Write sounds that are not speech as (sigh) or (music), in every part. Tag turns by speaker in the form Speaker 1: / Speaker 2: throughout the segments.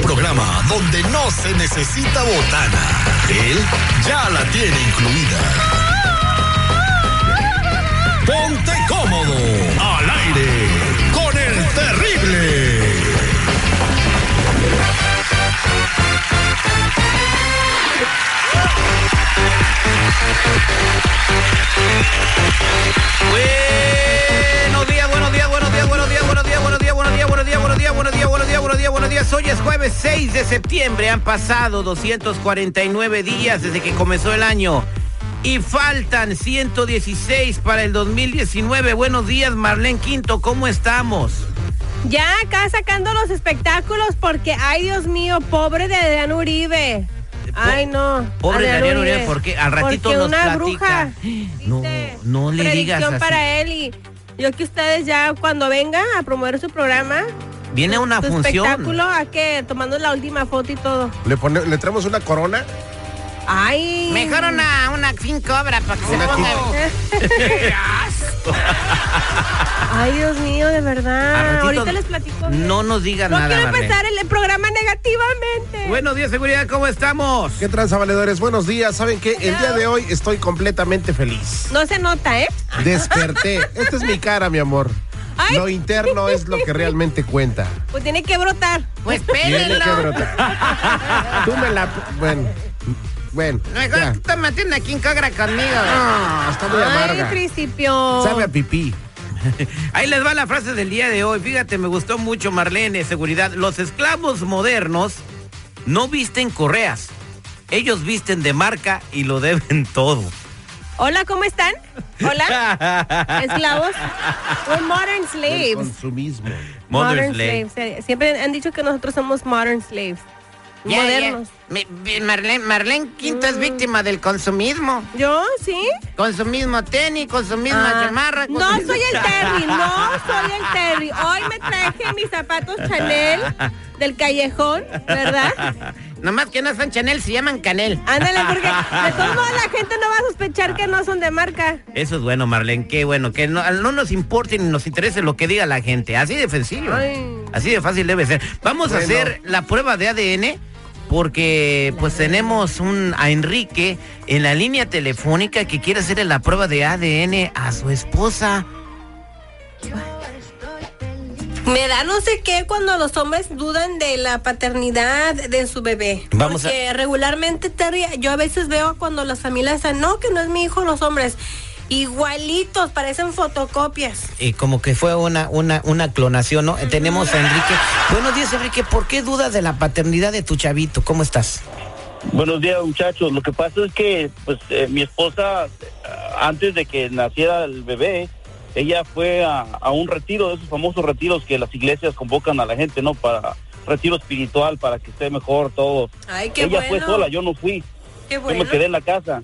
Speaker 1: Programa donde no se necesita botana. Él ya la tiene incluida. Ponte cómodo. Al aire. Con el terrible.
Speaker 2: Días. Hoy es jueves 6 de septiembre. Han pasado 249 días desde que comenzó el año. Y faltan 116 para el 2019. Buenos días, Marlene Quinto, ¿cómo estamos?
Speaker 3: Ya acá sacando los espectáculos porque, ay Dios mío, pobre de Adrián Uribe. Ay, no.
Speaker 2: Pobre Adrián Uribe, porque al ratito
Speaker 3: porque
Speaker 2: nos
Speaker 3: una
Speaker 2: platica.
Speaker 3: bruja.
Speaker 2: No, no le digas así.
Speaker 3: para él y yo que ustedes ya cuando vengan a promover su programa,
Speaker 2: Viene una función.
Speaker 3: espectáculo, a que tomando la última foto y todo.
Speaker 4: ¿Le, pone- ¿Le traemos una corona?
Speaker 3: Ay.
Speaker 2: Mejor una, una fin cobra para que se ponga. (laughs)
Speaker 3: Ay, Dios mío, de verdad.
Speaker 2: ratito
Speaker 3: Ahorita les platico.
Speaker 2: No nos digas
Speaker 3: No
Speaker 2: nada,
Speaker 3: quiero
Speaker 2: Marlene.
Speaker 3: empezar el, el programa negativamente.
Speaker 2: Buenos días, seguridad, ¿cómo estamos?
Speaker 4: ¿Qué tranza, valedores? Buenos días. ¿Saben qué? El día de hoy estoy completamente feliz.
Speaker 3: No se nota, ¿eh?
Speaker 4: Desperté. Esta es mi cara, mi amor.
Speaker 3: Ay.
Speaker 4: Lo interno es lo que realmente cuenta.
Speaker 3: Pues tiene que brotar.
Speaker 2: Pues (laughs)
Speaker 4: Tiene que
Speaker 2: pélenlo.
Speaker 4: brotar. (laughs) Tú me la... Bueno, bueno.
Speaker 2: Mejor
Speaker 4: ya.
Speaker 2: tómate una King Cobra conmigo.
Speaker 4: Ah, está muy
Speaker 3: Ay,
Speaker 4: amarga.
Speaker 3: principio.
Speaker 4: Sabe a pipí. (laughs)
Speaker 2: Ahí les va la frase del día de hoy. Fíjate, me gustó mucho, Marlene, seguridad. Los esclavos modernos no visten correas. Ellos visten de marca y lo deben todo.
Speaker 3: Hola, ¿cómo están? Hola, (laughs) esclavos. We're modern
Speaker 4: El
Speaker 3: slaves.
Speaker 4: consumismo.
Speaker 2: Modern slave.
Speaker 3: slaves. Siempre han dicho que nosotros somos modern slaves. Modernos.
Speaker 2: Marlene, Marlene Quinto es víctima del consumismo.
Speaker 3: ¿Yo? ¿Sí?
Speaker 2: Consumismo tenis, consumismo
Speaker 3: Ah,
Speaker 2: chamarra.
Speaker 3: no soy el (laughs) Terry, no soy el Terry. Hoy me traje mis zapatos Chanel (laughs) del callejón, ¿verdad? (laughs)
Speaker 2: Nomás que no son Chanel, se llaman Canel.
Speaker 3: Ándale, porque de (laughs) todos modos la gente no va a sospechar que no son de marca.
Speaker 2: Eso es bueno, Marlene, qué bueno. Que no, no nos importe ni nos interese lo que diga la gente. Así de sencillo.
Speaker 3: Ay.
Speaker 2: Así de fácil debe ser. Vamos a hacer la prueba de ADN porque pues tenemos un a Enrique en la línea telefónica que quiere hacerle la prueba de ADN a su esposa.
Speaker 3: Me da no sé qué cuando los hombres dudan de la paternidad de su bebé.
Speaker 2: Vamos a-
Speaker 3: Porque regularmente, Terry, yo a veces veo cuando las familias dicen, no, que no es mi hijo, los hombres. Igualitos, parecen fotocopias.
Speaker 2: Y como que fue una, una, una clonación, ¿no? Tenemos a Enrique. Buenos días, Enrique. ¿Por qué dudas de la paternidad de tu chavito? ¿Cómo estás?
Speaker 5: Buenos días, muchachos. Lo que pasa es que, pues, eh, mi esposa, eh, antes de que naciera el bebé, ella fue a, a un retiro, de esos famosos retiros que las iglesias convocan a la gente, ¿no? Para retiro espiritual, para que esté mejor todo.
Speaker 3: Ay, qué
Speaker 5: ella
Speaker 3: bueno.
Speaker 5: fue sola, yo no fui.
Speaker 3: Qué
Speaker 5: Yo
Speaker 3: bueno.
Speaker 5: me quedé en la casa.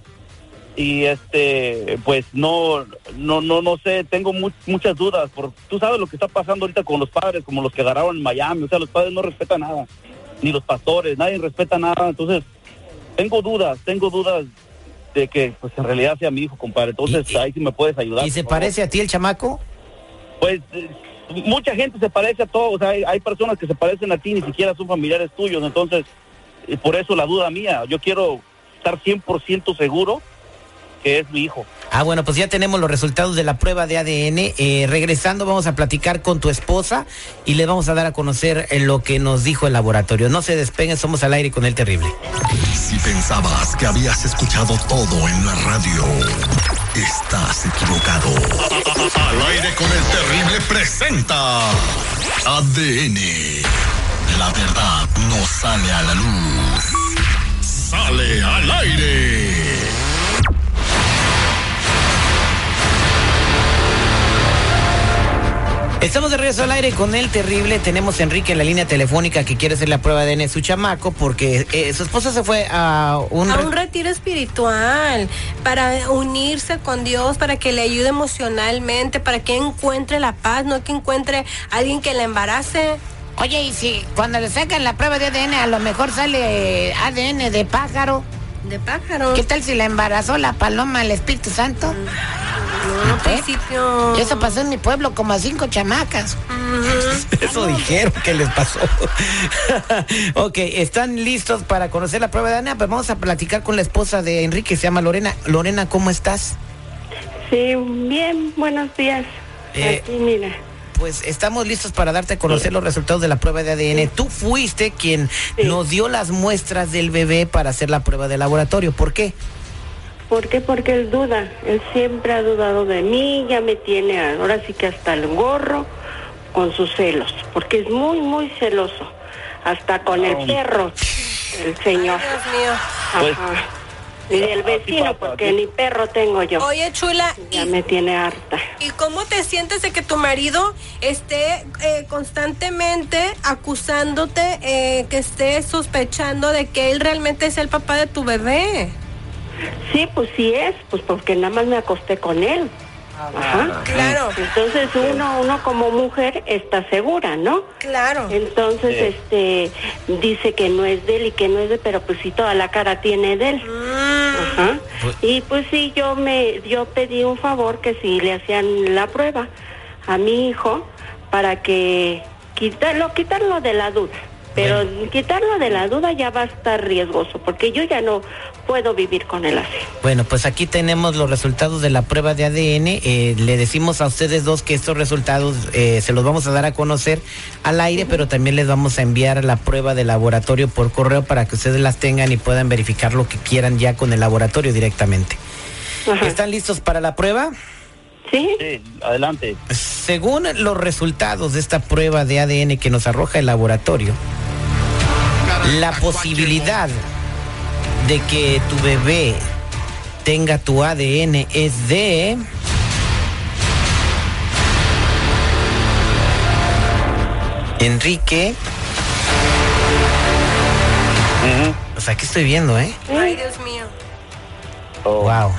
Speaker 5: Y este, pues no, no, no, no sé, tengo mu- muchas dudas. Por, tú sabes lo que está pasando ahorita con los padres, como los que agarraron en Miami. O sea, los padres no respetan nada, ni los pastores, nadie respeta nada. Entonces, tengo dudas, tengo dudas de que, pues en realidad sea mi hijo, compadre. Entonces,
Speaker 2: Y-
Speaker 5: ahí sí me puedes ayudar.
Speaker 2: ¿Y se parece a ti el chamaco?
Speaker 5: Pues eh, mucha gente se parece a todos. O sea, hay, hay personas que se parecen a ti, ni siquiera son familiares tuyos. Entonces, eh, por eso la duda mía. Yo quiero estar 100% seguro que es mi hijo.
Speaker 2: Ah, bueno, pues ya tenemos los resultados de la prueba de ADN. Eh, regresando, vamos a platicar con tu esposa y le vamos a dar a conocer eh, lo que nos dijo el laboratorio. No se despeguen, somos al aire con el terrible.
Speaker 1: Si pensabas que habías escuchado todo en la radio, estás equivocado. Al aire con el terrible presenta ADN. La verdad no sale a la luz. Sale al aire.
Speaker 6: Estamos de regreso al aire con el terrible. Tenemos a Enrique en la línea telefónica que quiere hacer la prueba de ADN de su chamaco porque eh, su esposa se fue a un...
Speaker 3: A
Speaker 6: re-
Speaker 3: un retiro espiritual, para unirse con Dios, para que le ayude emocionalmente, para que encuentre la paz, no que encuentre a alguien que la embarace.
Speaker 7: Oye, y si cuando le sacan la prueba de ADN a lo mejor sale eh, ADN de pájaro,
Speaker 3: De pájaro.
Speaker 7: ¿qué tal si la embarazó la paloma al Espíritu Santo?
Speaker 3: No,
Speaker 7: ¿Eh?
Speaker 3: principio.
Speaker 7: Eso pasó en mi pueblo como a cinco chamacas.
Speaker 6: Eso dijeron que les pasó. (laughs) ok, ¿están listos para conocer la prueba de ADN? Pues vamos a platicar con la esposa de Enrique, se llama Lorena. Lorena, ¿cómo estás?
Speaker 8: Sí, bien, buenos días.
Speaker 6: Eh,
Speaker 8: Aquí, mira.
Speaker 6: Pues estamos listos para darte a conocer los resultados de la prueba de ADN. Tú fuiste quien
Speaker 8: Sí.
Speaker 6: nos dio las muestras del bebé para hacer la prueba de laboratorio. ¿Por qué?
Speaker 8: ¿Por qué? Porque él duda. Él siempre ha dudado de mí, ya me tiene ahora sí que hasta el gorro con sus celos, porque es muy, muy celoso. Hasta con el perro, el señor.
Speaker 3: Dios mío.
Speaker 5: Pues,
Speaker 8: Ajá. Y del vecino, porque ni perro tengo yo.
Speaker 3: Oye, chula,
Speaker 8: Ya
Speaker 3: ¿y,
Speaker 8: me tiene harta.
Speaker 3: ¿y cómo te sientes de que tu marido esté eh, constantemente acusándote, eh, que esté sospechando de que él realmente es el papá de tu bebé?
Speaker 8: Sí, pues sí es, pues porque nada más me acosté con él. Ajá.
Speaker 3: Claro,
Speaker 8: Entonces uno, uno como mujer está segura, ¿no?
Speaker 3: claro.
Speaker 8: Entonces,
Speaker 5: Sí.
Speaker 8: este, dice que no es de él y que no es de, pero pues sí toda la cara tiene de él. Ajá.
Speaker 6: Pues-
Speaker 8: Y pues sí, yo me, yo pedí un favor que si le hacían la prueba a mi hijo para que quitarlo, quitarlo de la duda. Pero quitarlo de la duda ya va a estar riesgoso, porque yo ya no puedo vivir con él así.
Speaker 6: Bueno, pues aquí tenemos los resultados de la prueba de ADN. Eh, le decimos a ustedes dos que estos resultados eh, se los vamos a dar a conocer al aire, pero también les vamos a enviar la prueba de laboratorio por correo para que ustedes las tengan y puedan verificar lo que quieran ya con el laboratorio directamente. ¿Están listos para la prueba?
Speaker 8: ¿Sí?
Speaker 5: Sí, adelante.
Speaker 6: Según los resultados de esta prueba de ADN que nos arroja el laboratorio, la posibilidad de que tu bebé tenga tu ADN es de... Enrique.
Speaker 5: Ujú.
Speaker 6: O sea, ¿qué estoy viendo, eh?
Speaker 3: Ay, Dios mío.
Speaker 5: Oh.
Speaker 6: Wow.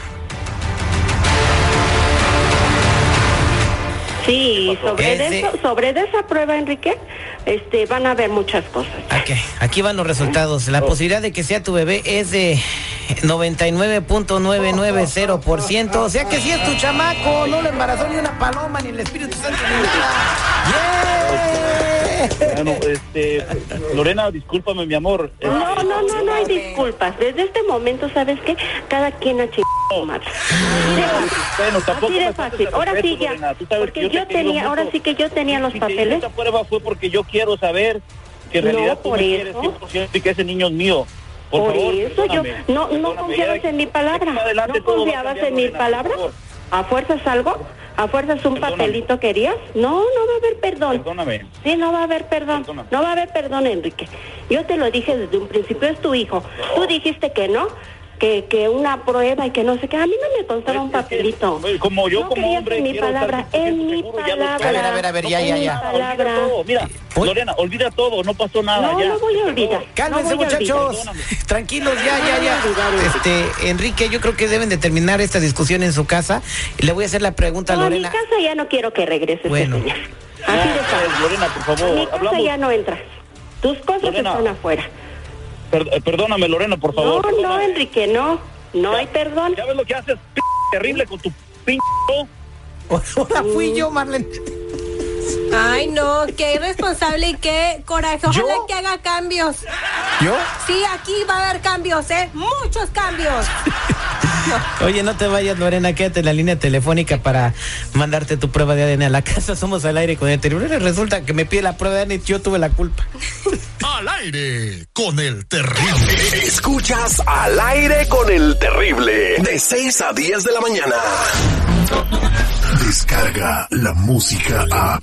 Speaker 8: Sí, sobre de- eso, sobre de esa prueba, Enrique, este, van a haber muchas cosas.
Speaker 6: Ok, aquí van los resultados. La posibilidad de que sea tu bebé es de 99.990%. O sea que si es tu chamaco, no lo embarazó ni una paloma, ni el Espíritu Santo, ni nada. ¡Yeah!
Speaker 5: Bueno, este, Lorena, discúlpame, mi amor.
Speaker 8: No, no, no, no hay disculpas. Desde este momento, ¿sabes qué? Cada quien ha chingado madre.
Speaker 5: Bueno, tampoco
Speaker 8: Así de fácil. Ahora sí ya. Porque
Speaker 5: que yo
Speaker 8: tenía, ahora sí que yo tenía los papeles.
Speaker 5: Esta prueba fue porque yo quiero saber que en
Speaker 8: No,
Speaker 5: realidad tú me quieres
Speaker 8: eso.
Speaker 5: 100% y que ese niño es mío. Por,
Speaker 8: Por
Speaker 5: favor,
Speaker 8: eso yo no, no confiabas en mi palabra. ¿No confiabas en mi palabra? ¿A fuerzas algo? ¿A fuerzas un
Speaker 5: Perdóname.
Speaker 8: papelito querías? No, no va a haber perdón.
Speaker 5: Perdóname.
Speaker 8: Sí, no va a haber perdón.
Speaker 5: Perdóname.
Speaker 8: No va a haber perdón, Enrique. Yo te lo dije desde un principio, es tu hijo. Tú dijiste que no, que, que una prueba y que no sé qué. A mí no me constaba un
Speaker 5: Es que,
Speaker 8: papelito.
Speaker 5: como yo
Speaker 8: no
Speaker 5: como hombre
Speaker 8: en mi palabra,
Speaker 5: 100%
Speaker 8: en mi palabra.
Speaker 6: A ver, a ver, a ver, ya, ya,
Speaker 8: en mi
Speaker 6: ya.
Speaker 5: Olvida
Speaker 8: palabra.
Speaker 5: todo. Mira. Lorena, olvida todo, no pasó nada.
Speaker 8: No,
Speaker 5: ya.
Speaker 8: no voy a olvidar.
Speaker 6: Cálmense,
Speaker 8: No a
Speaker 6: muchachos.
Speaker 5: olvidar.
Speaker 6: Tranquilos, ya, ya,
Speaker 8: a
Speaker 6: ya. Este, Enrique, yo creo que deben de terminar esta discusión en su casa. Le voy a hacer la pregunta a
Speaker 8: No, a mi
Speaker 6: Lorena.
Speaker 8: casa ya no quiero que regreses,
Speaker 6: Bueno.
Speaker 8: señor. Así de.
Speaker 5: Lorena, por
Speaker 8: A
Speaker 5: favor,
Speaker 8: mi casa
Speaker 5: hablamos.
Speaker 8: ya no entras. Tus cosas
Speaker 5: Lorena.
Speaker 8: están afuera.
Speaker 5: Per- eh, perdóname, Lorena, por
Speaker 8: No,
Speaker 5: favor.
Speaker 8: no,
Speaker 5: perdóname.
Speaker 8: Enrique, no. No hay perdón.
Speaker 5: ¿Ya ves lo que haces? p terrible con tu p (laughs)
Speaker 6: Ahora fui yo, Marlene.
Speaker 3: Ay, no, qué irresponsable y qué coraje. Ojalá
Speaker 6: ¿Yo?
Speaker 3: que haga cambios.
Speaker 6: ¿Yo?
Speaker 3: Sí, aquí va a haber cambios, ¿eh? Muchos cambios. (laughs)
Speaker 6: Oye, no te vayas, Lorena, quédate en la línea telefónica para mandarte tu prueba de ADN a la casa. Somos al aire con el terrible. Resulta que me pide la prueba de ADN y yo tuve la culpa. (laughs)
Speaker 1: Al aire con el terrible.
Speaker 9: Escuchas al aire con el terrible. De 6 a 10 de la mañana. Descarga la música a.